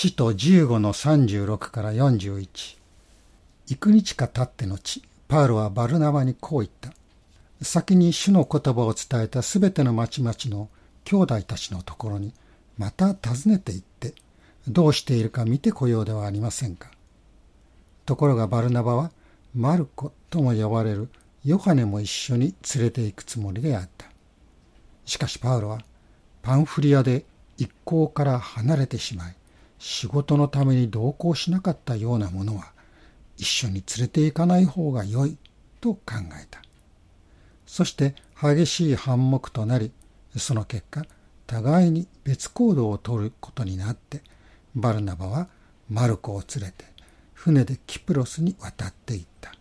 使徒15の36から41幾日か経って後パウロはバルナバにこう言った。先に主の言葉を伝えたすべての町々の兄弟たちのところにまた訪ねて行ってどうしているか見てこようではありませんか。ところがバルナバはマルコとも呼ばれるヨハネも一緒に連れて行くつもりであった。しかしパウロはパンフリアで一行から離れてしまい仕事のために同行しなかったようなものは一緒に連れて行かない方が良いと考えたそして激しい反目となりその結果互いに別行動をとることになってバルナバはマルコを連れて船でキプロスに渡っていった。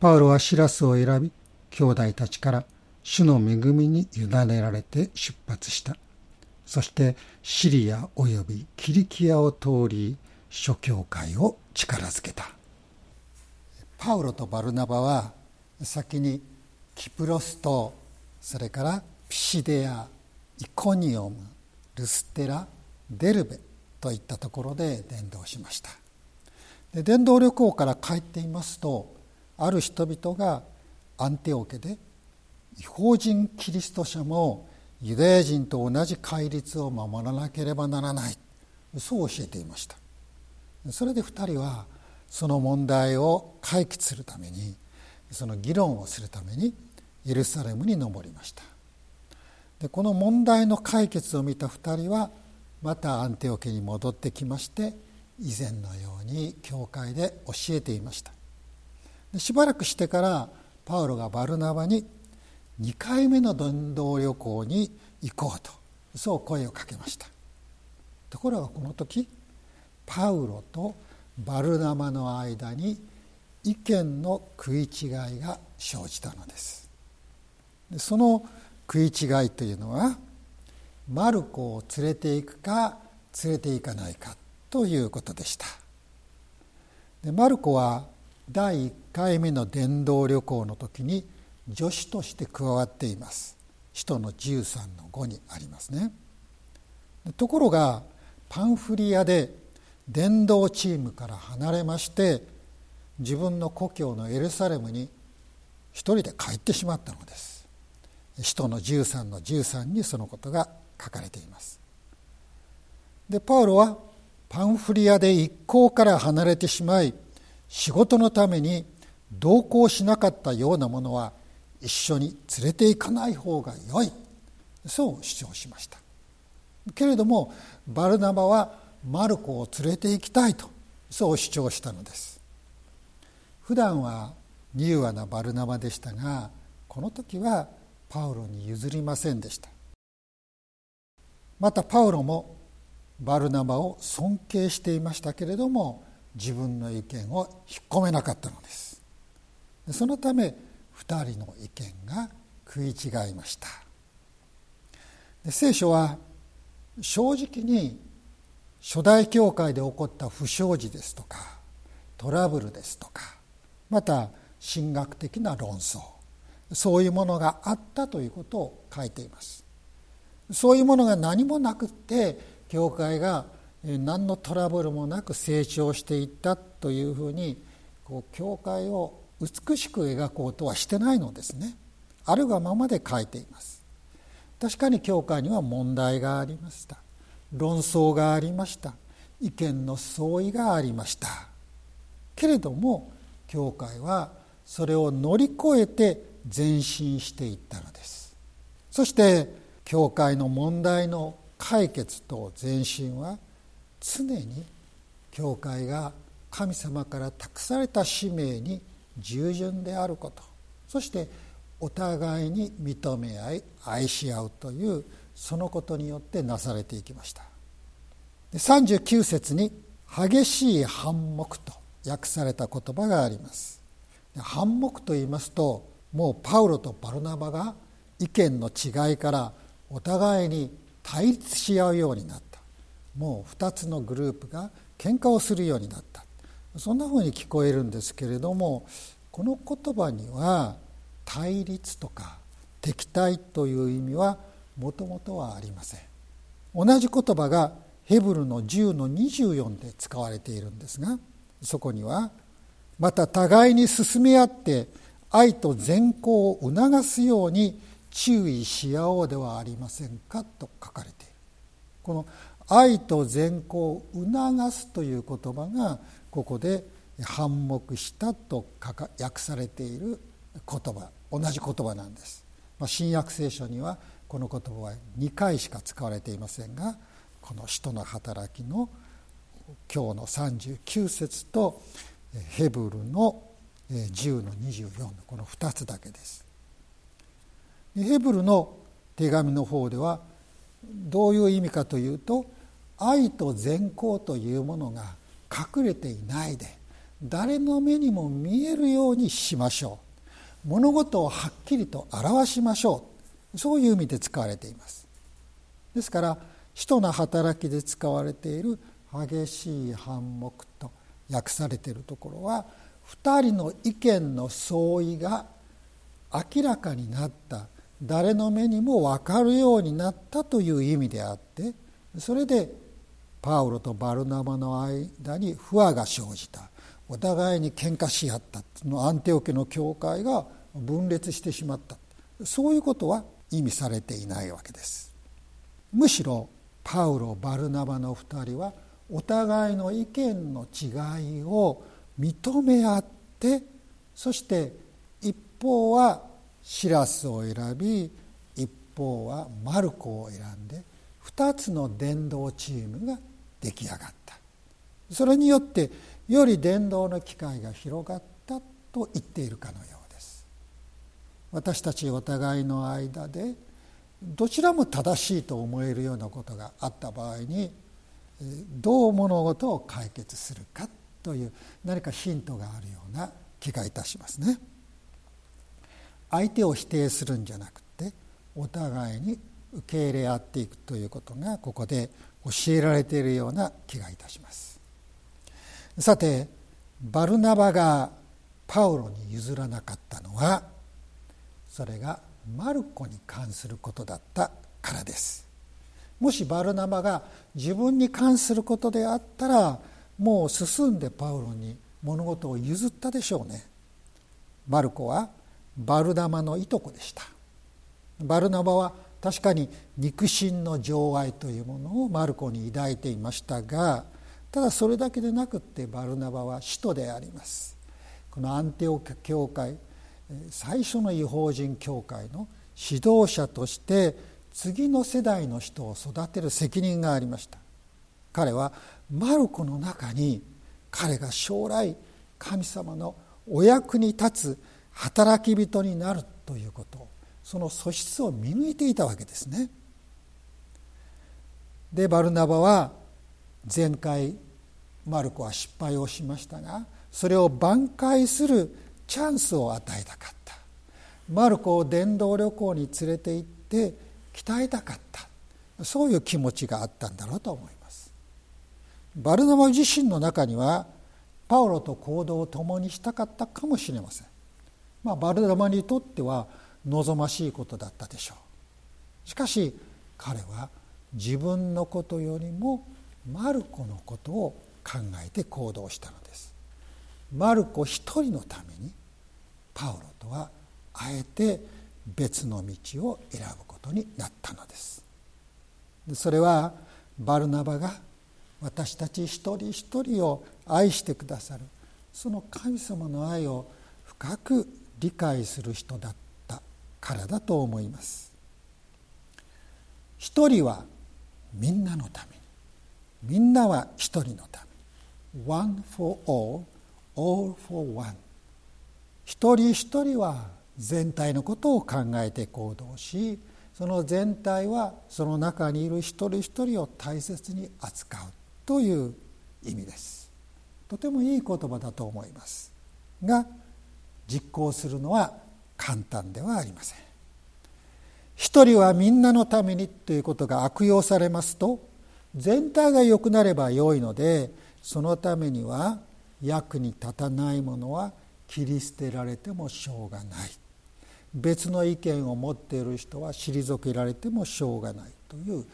パウロはシラスを選び、兄弟たちから主の恵みに委ねられて出発した。そしてシリア及びキリキアを通り、諸教会を力づけた。パウロとバルナバは先にキプロスとそれからピシデア、イコニオム、ルステラ、デルベといったところで伝道しました。で伝道旅行から帰っていますとある人々がアンテオケで違法人キリスト者もユダヤ人と同じ戒律を守らなければならない。そう教えていました。それで2人はその問題を解決するためにその議論をするためにエルサレムに登りました。でこの問題の解決を見た2人はまたアンテオケに戻ってきまして以前のように教会で教えていました。しばらくしてからパウロがバルナバに2回目の伝道旅行に行こうと。そう声をかけました。ところがこの時パウロとバルナバの間に意見の食い違いが生じたのです。その食い違いというのはマルコを連れて行くか連れて行かないかということでした。でマルコは第1回目の伝道旅行の時に助手として加わっています。使徒の13の5にありますね。ところがパンフリアで伝道チームから離れまして自分の故郷のエルサレムに一人で帰ってしまったのです。使徒の13の13にそのことが書かれています。でパウロはパンフリアで一行から離れてしまい仕事のために同行しなかったようなものは一緒に連れて行かない方が良い。そう主張しました。けれどもバルナバはマルコを連れて行きたいとそう主張したのです。普段は柔和なバルナバでしたがこの時はパウロに譲りませんでした。またパウロもバルナバを尊敬していましたけれども自分の意見を引っ込めなかったのです。そのため2人の意見が食い違いました。聖書は正直に初代教会で起こった不祥事ですとかトラブルですとかまた神学的な論争そういうものがあったということを書いています。そういうものが何もなくって教会が何のトラブルもなく成長していったというふうにこう教会を美しく描こうとはしてないのですね。あるがままで書いています。確かに教会には問題がありました。論争がありました。意見の相違がありました。けれども教会はそれを乗り越えて前進していったのです。そして教会の問題の解決と前進は常に教会が神様から託された使命に従順であること。そしてお互いに認め合い愛し合うというそのことによってなされていきました。39節に「激しい反目」と訳された言葉があります。反目と言いますともうパウロとバルナバが意見の違いからお互いに対立し合うようになった。もう2つのグループが喧嘩をするようになった。そんなふうに聞こえるんですけれどもこの言葉には対立とか敵対という意味はもともとはありません。同じ言葉がヘブルの10の24で使われているんですがそこにはまた互いに進め合って愛と善行を促すように注意し合おうではありませんかと書かれている。この愛と善行を促すという言葉がここで反目したと訳されている言葉同じ言葉なんです、まあ、新約聖書にはこの言葉は2回しか使われていませんがこの使徒の働きの今日の39節とヘブルの10の24のこの2つだけです。ヘブルの手紙の方ではどういう意味かというと愛と善行というものが隠れていないで誰の目にも見えるようにしましょう。物事をはっきりと表しましょう。そういう意味で使われています。ですから使徒の働きで使われている激しい反目と訳されているところは2人の意見の相違が明らかになった誰の目にも分かるようになったという意味であってそれでパウロとバルナバの間に不和が生じた。お互いに喧嘩し合ったそのアンテオ家の教会が分裂してしまった。そういうことは意味されていないわけです。むしろパウロバルナバの2人はお互いの意見の違いを認め合ってそして一方はシラスを選び一方はマルコを選んで2つの伝道チームが出来上がったそれによってより伝道の機会が広がったと言っているかのようです私たちお互いの間でどちらも正しいと思えるようなことがあった場合にどう物事を解決するかという何かヒントがあるような気がいたしますね。相手を否定するんじゃなくてお互いに受け入れ合っていくということがここで教えられているような気がいたします。さてバルナバがパウロに譲らなかったのはそれがマルコに関することだったからです。もしバルナバが自分に関することであったらもう進んでパウロに物事を譲ったでしょうね。マルコはバルナマのいとこでした。バルナバは確かに肉親の情愛というものをマルコに抱いていましたがただそれだけでなくってバルナバは使徒であります。このアンテオ教会最初の違法人教会の指導者として次の世代の人を育てる責任がありました。彼はマルコの中に彼が将来神様のお役に立つ働き人になるということ。その素質を見抜いていたわけですね。でバルナバは前回マルコは失敗をしましたがそれを挽回するチャンスを与えたかった。マルコを伝道旅行に連れて行って鍛えたかった。そういう気持ちがあったんだろうと思います。バルナバ自身の中にはパウロと行動を共にしたかったかもしれません。まあ、バルダマにとっては望ましいことだったでしょう。しかし彼は自分のことよりもマルコのことを考えて行動したのです。マルコ一人のためにパウロとはあえて別の道を選ぶことになったのです。それはバルナバが私たち一人一人を愛してくださるその神様の愛を深く理解する人だったからだと思います。一人はみんなのためにみんなは一人のために One for all, all for one 一人一人は全体のことを考えて行動しその全体はその中にいる一人一人を大切に扱うという意味です。とてもいい言葉だと思います。が実行するのは簡単ではありません。一人はみんなのためにということが悪用されますと全体が良くなれば良いのでそのためには役に立たないものは切り捨てられてもしょうがない。別の意見を持っている人は退けられてもしょうがないという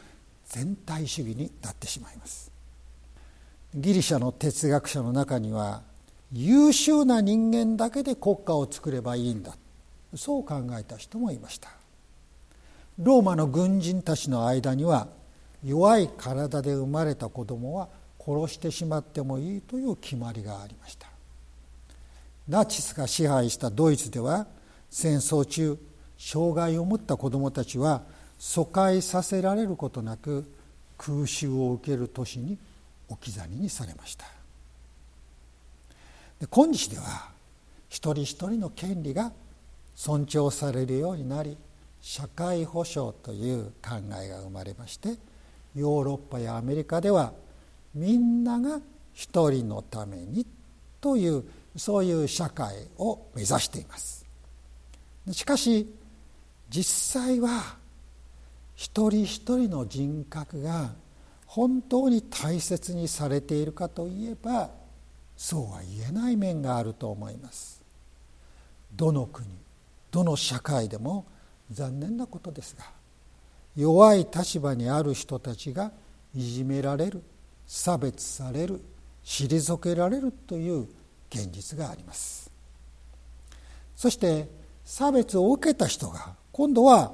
全体主義になってしまいます。ギリシャの哲学者の中には優秀な人間だけで国家を作ればいいんだそう考えた人もいました。ローマの軍人たちの間には弱い体で生まれた子供は殺してしまってもいいという決まりがありました。ナチスが支配したドイツでは戦争中障害を持った子どもたちは疎開させられることなく空襲を受ける都市に置き去りにされました。で今日では一人一人の権利が尊重されるようになり社会保障という考えが生まれましてヨーロッパやアメリカではみんなが一人のためにというそういう社会を目指しています。しかし実際は一人一人の人格が本当に大切にされているかといえばそうは言えない面があると思います。どの国どの社会でも残念なことですが弱い立場にある人たちがいじめられる差別される退けられるという現実があります。そして差別を受けた人が今度は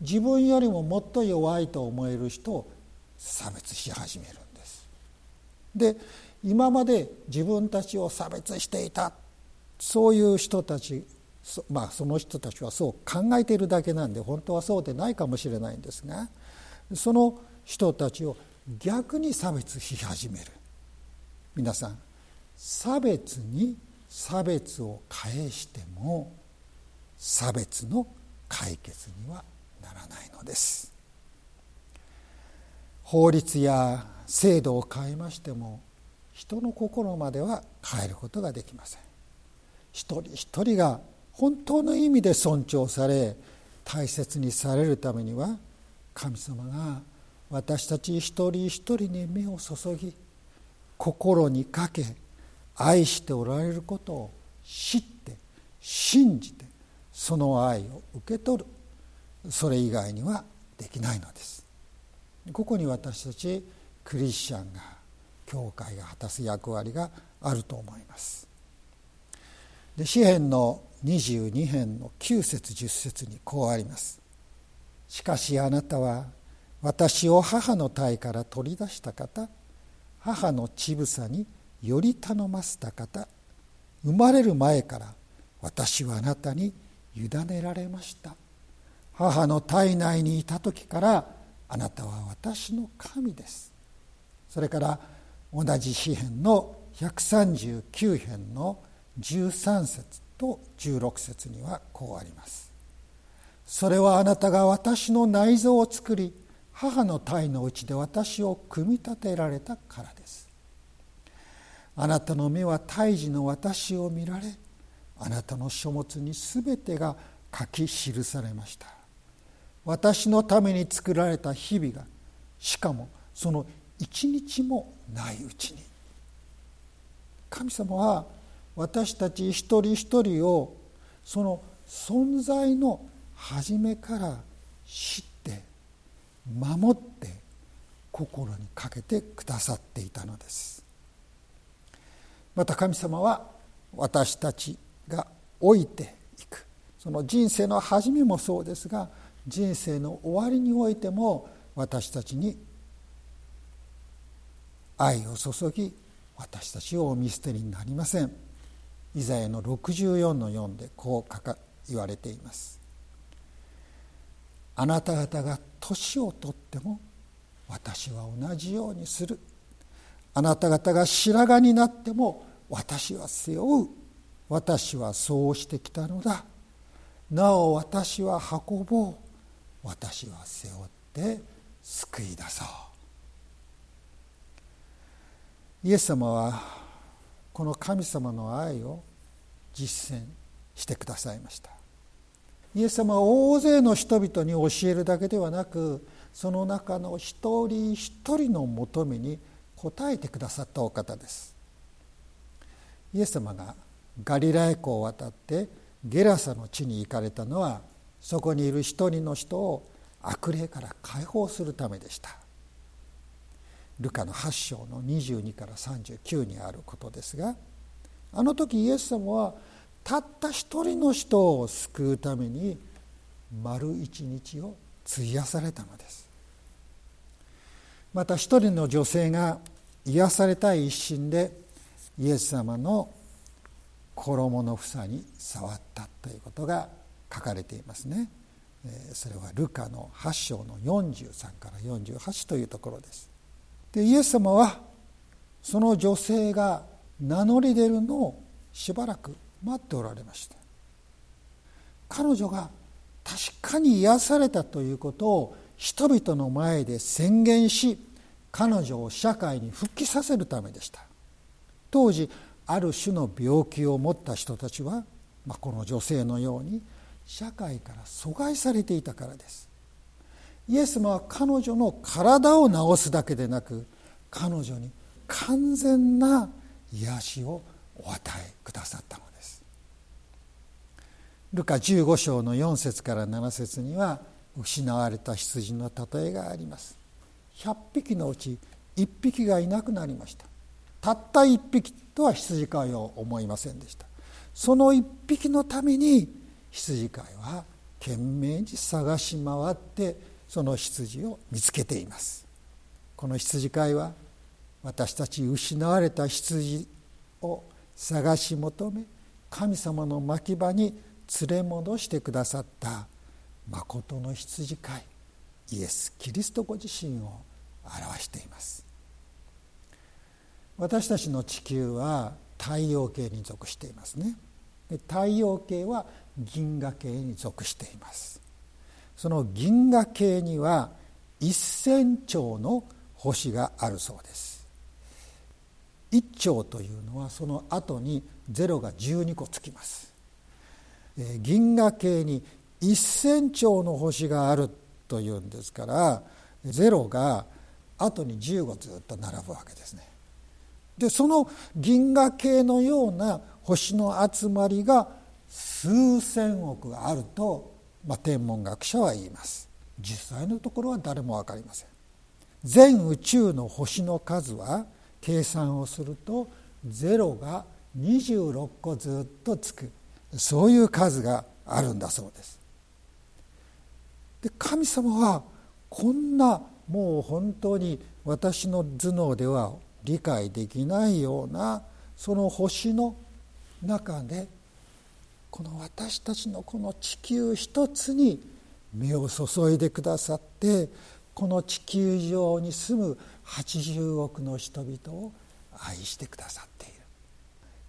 自分よりももっと弱いと思える人を差別し始めるんです。で今まで自分たちを差別していたそういう人たちまあその人たちはそう考えているだけなんで本当はそうでないかもしれないんですがその人たちを逆に差別し始める。皆さん差別に差別を返しても差別の解決にはならないのです。法律や制度を変えましても人の心までは変えることができません。一人一人が本当の意味で尊重され大切にされるためには神様が私たち一人一人に目を注ぎ心にかけ愛しておられることを知って信じてその愛を受け取る。それ以外にはできないのです。ここに私たちクリスチャンが教会が果たす役割があると思います。で詩篇の22編の9節10節にこうあります。しかしあなたは私を母の体から取り出した方母の乳房により頼ませた方生まれる前から私はあなたに委ねられました。母の体内にいた時からあなたは私の神です。それから同じ詩篇の139編の13節。と16節にはこうあります。それはあなたが私の内臓を作り母の体のうちで私を組み立てられたからです。あなたの目は胎児の私を見られあなたの書物に全てが書き記されました。私のために作られた日々がしかもその一日もないうちに。神様は私たち一人一人をその存在の初めから知って守って心にかけてくださっていたのです。また神様は私たちが老いていく。その人生の初めもそうですが人生の終わりにおいても私たちに愛を注ぎ私たちをお見捨てになりません。イザヤの64の4でこう書か言われています。あなた方が年をとっても私は同じようにする。あなた方が白髪になっても私は背負う。私はそうしてきたのだ。なお私は運ぼう。私は背負って救い出そう。イエス様はこの神様の愛を実践してくださいました。イエス様は大勢の人々に教えるだけではなくその中の一人一人の求めに応えてくださったお方です。イエス様がガリラヤ湖を渡ってゲラサの地に行かれたのはそこにいる一人の人を悪霊から解放するためでした。ルカの8章の22から39にあることですがあの時イエス様はたった一人の人を救うために丸一日を費やされたのです。また一人の女性が癒されたい一心でイエス様の衣の房に触ったということが書かれていますね。それはルカの8章の43から48というところです。でイエス様はその女性が名乗り出るのをしばらく待っておられました。彼女が確かに癒されたということを人々の前で宣言し彼女を社会に復帰させるためでした。当時ある種の病気を持った人たちは、まあ、この女性のように社会から阻害されていたからです。イエス様は彼女の体を治すだけでなく彼女に完全な癒しをお与えくださったのです。ルカ15章の4節から7節には失われた羊の例えがあります。100匹のうち1匹がいなくなりました。たった1匹とは羊飼いを思いませんでした。その1匹のために羊飼いは懸命に探し回ってその羊を見つけています。この羊飼いは私たち失われた羊を探し求め神様の牧場に連れ戻してくださった誠の羊飼いイエス・キリストご自身を表しています。私たちの地球は太陽系に属していますね。太陽系は銀河系に属しています。その銀河系には1000兆の星があるそうです。1兆というのはその後に0が12個つきます。銀河系に1000兆の星があるというんですから0が後に15ずっと並ぶわけですね。でその銀河系のような星の集まりが数千億あると、まあ、天文学者は言います。実際のところは誰も分かりません。全宇宙の星の数は計算をすると0が26個ずっとつく。そういう数があるんだそうです。で神様はこんなもう本当に私の頭脳では理解できないようなその星の中でこの私たちのこの地球一つに目を注いでくださってこの地球上に住む80億の人々を愛してくださっている。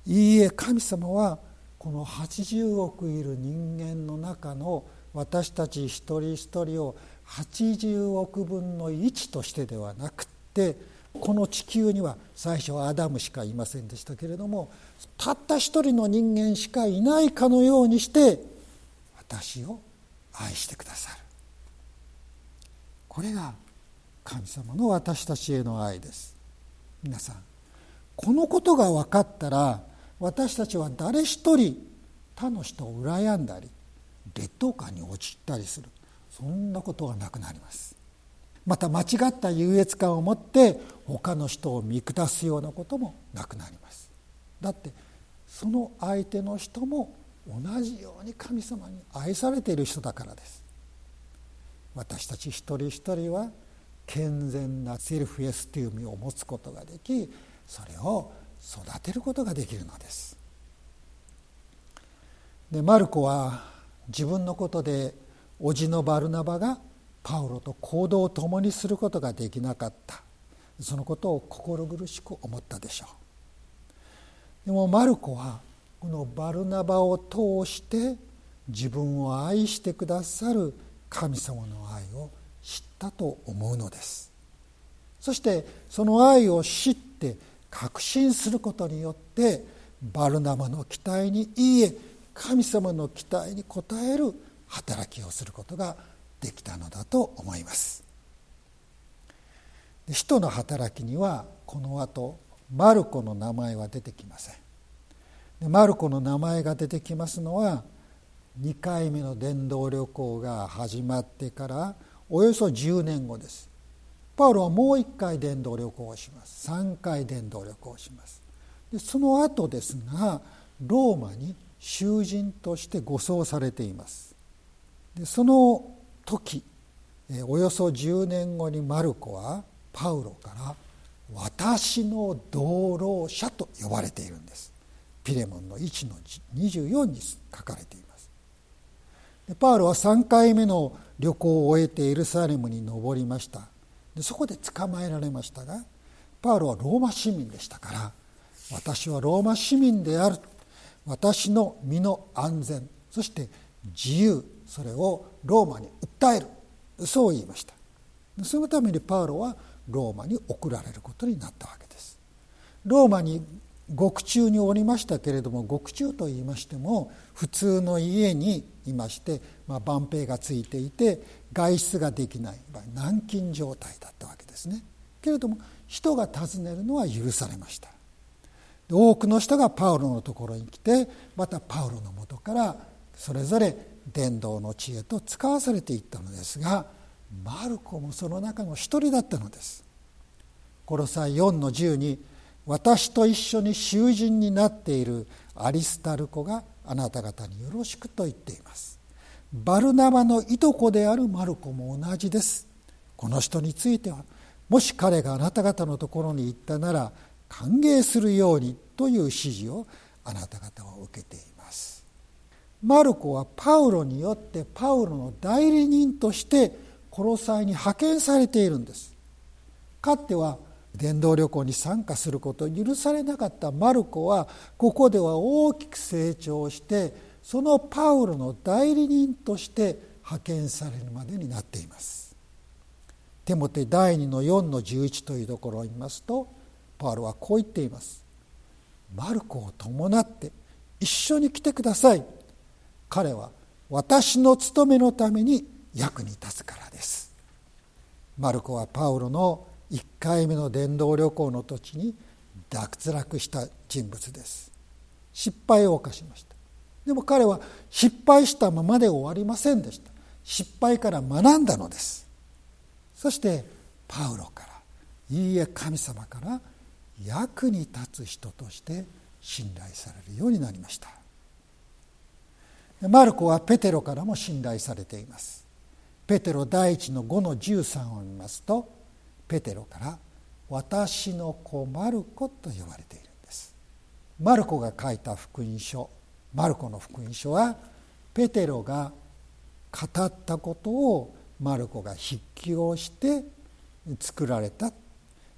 いいえ神様はこの80億いる人間の中の私たち一人一人を80億分の1としてではなくってこの地球には最初はアダムしかいませんでしたけれどもたった一人の人間しかいないかのようにして私を愛してくださる。これが神様の私たちへの愛です。皆さんこのことが分かったら私たちは誰一人他の人を羨んだり劣等感に陥ったりする。そんなことはなくなります。また間違った優越感を持って他の人を見下すようなこともなくなります。だってその相手の人も同じように神様に愛されている人だからです。私たち一人一人は健全なセルフエスティウムを持つことができそれを育てることができるのです。でマルコは自分のことで叔父のバルナバがパウロと行動を共にすることができなかった。そのことを心苦しく思ったでしょう。でもマルコはこのバルナバを通して自分を愛してくださる神様の愛を知ったと思うのです。そしてその愛を知って確信することによってバルナバの期待にいいえ神様の期待に応える働きをすることができたのだと思います。使徒の働きにはこの後マルコの名前は出てきません。マルコの名前が出てきますのは2回目の伝道旅行が始まってからおよそ10年後です。パウロはもう一回伝道旅行をします。3回伝道旅行をします。でその後ですがローマに囚人として護送されています。でその時およそ10年後にマルコはパウロから「私の道路者」と呼ばれているんです。ピレモンの1の24に書かれています。でパウロは3回目の旅行を終えてエルサレムに登りました。でそこで捕まえられましたがパウロはローマ市民でしたから私はローマ市民である。私の身の安全そして自由。それをローマに訴える。そう言いました。そのためにパウロはローマに送られることになったわけです。ローマに獄中におりましたけれども獄中といいましても普通の家にいまして、まあ、万兵がついていて外出ができない軟禁状態だったわけですね。けれども人が訪ねるのは許されました。多くの人がパウロのところに来てまたパウロのもとからそれぞれ伝道の知恵と使わされていったのですがマルコもその中の一人だったのです。コロサイ4の10に私と一緒に囚人になっているアリスタルコがあなた方によろしくと言っています。バルナバのいとこであるマルコも同じです。この人についてはもし彼があなた方のところに行ったなら歓迎するようにという指示をあなた方は受けていますマルコはパウロによってパウロの代理人としてコロサイに派遣されているんです。かつては伝道旅行に参加することを許されなかった。マルコはここでは大きく成長してそのパウロの代理人として派遣されるまでになっています。テモテ第2の4の11というところを見ますとパウロはこう言っています。マルコを伴って一緒に来てください。彼は私の務めのために役に立つからです。マルコはパウロの1回目の伝道旅行の時に脱落した人物です。失敗を犯しました。でも彼は失敗したままで終わりませんでした。失敗から学んだのです。そしてパウロからいいえ神様から役に立つ人として信頼されるようになりました。マルコはペテロからも信頼されています。ペテロ第一の5の13を見ますとペテロから「私の子マルコ」と呼ばれているんです。マルコが書いた福音書マルコの福音書はペテロが語ったことをマルコが筆記をして作られた。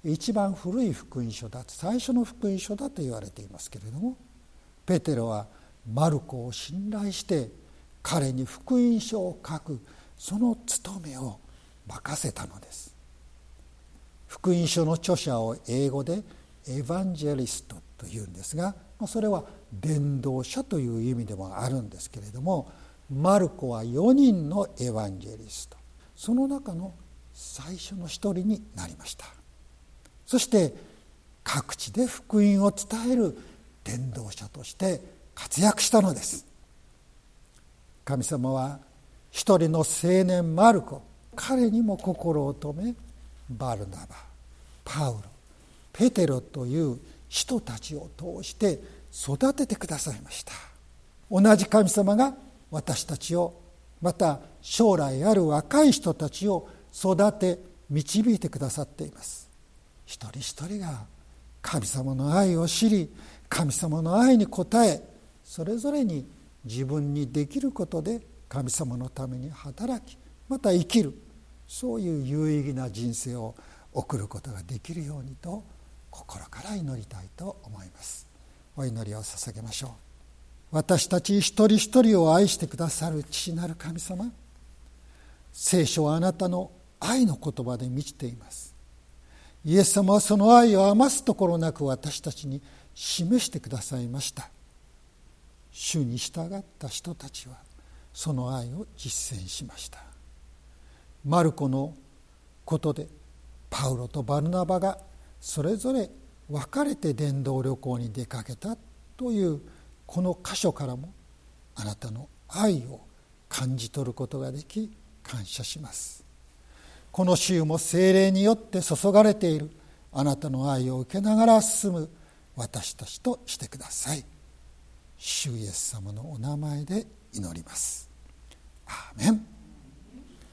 一番古い福音書だ最初の福音書だと言われていますけれどもペテロはマルコを信頼して彼に福音書を書くその務めを任せたのです。福音書の著者を英語でエヴァンジェリストというんですがそれは伝道者という意味でもあるんですけれどもマルコは4人のエヴァンジェリスト。その中の最初の一人になりました。そして各地で福音を伝える伝道者として活躍したのです。神様は一人の青年マルコ彼にも心を止めバルナバパウロペテロという人たちを通して育ててくださいました。同じ神様が私たちをまた将来ある若い人たちを育て導いてくださっています。一人一人が神様の愛を知り神様の愛に応えそれぞれに自分にできることで神様のために働きまた生きる。そういう有意義な人生を送ることができるようにと心から祈りたいと思います。お祈りを捧げましょう。私たち一人一人を愛してくださる父なる神様聖書はあなたの愛の言葉で満ちています。イエス様はその愛を余すところなく私たちに示してくださいました。主に従った人たちはその愛を実践しました。マルコのことでパウロとバルナバがそれぞれ別れて伝道旅行に出かけたというこの箇所からもあなたの愛を感じ取ることができ感謝します。この週も精霊によって注がれているあなたの愛を受けながら進む私たちとしてください。主イエス様のお名前で祈ります。アーメン